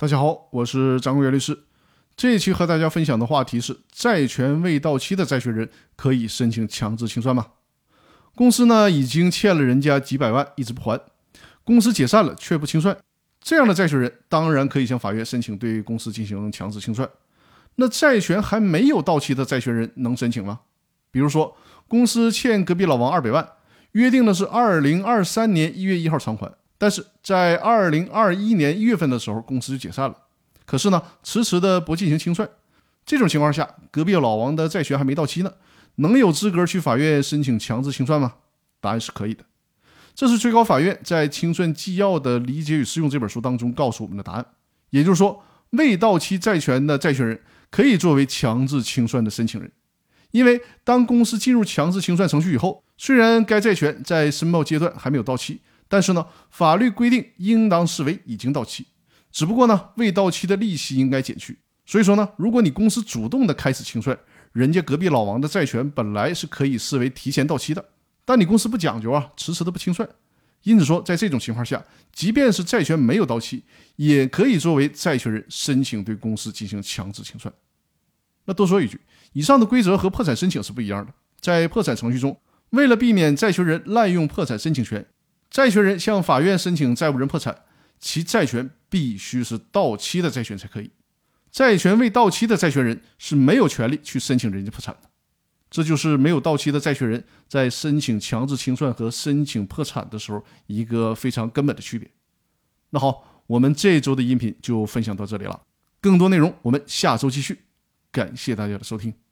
大家好，我是张国元律师。这一期和大家分享的话题是：债权未到期的债权人可以申请强制清算吗？公司呢已经欠了人家几百万，一直不还，公司解散了却不清算，这样的债权人当然可以向法院申请对公司进行强制清算。那债权还没有到期的债权人能申请吗？比如说，公司欠隔壁老王二百万，约定的是二零二三年一月一号偿还。但是在二零二一年一月份的时候，公司就解散了。可是呢，迟迟的不进行清算。这种情况下，隔壁老王的债权还没到期呢，能有资格去法院申请强制清算吗？答案是可以的。这是最高法院在《清算纪要的理解与适用》这本书当中告诉我们的答案。也就是说，未到期债权的债权人可以作为强制清算的申请人，因为当公司进入强制清算程序以后，虽然该债权在申报阶段还没有到期。但是呢，法律规定应当视为已经到期，只不过呢，未到期的利息应该减去。所以说呢，如果你公司主动的开始清算，人家隔壁老王的债权本来是可以视为提前到期的，但你公司不讲究啊，迟迟的不清算，因此说在这种情况下，即便是债权没有到期，也可以作为债权人申请对公司进行强制清算。那多说一句，以上的规则和破产申请是不一样的。在破产程序中，为了避免债权人滥用破产申请权。债权人向法院申请债务人破产，其债权必须是到期的债权才可以。债权未到期的债权人是没有权利去申请人家破产的。这就是没有到期的债权人在申请强制清算和申请破产的时候一个非常根本的区别。那好，我们这周的音频就分享到这里了，更多内容我们下周继续。感谢大家的收听。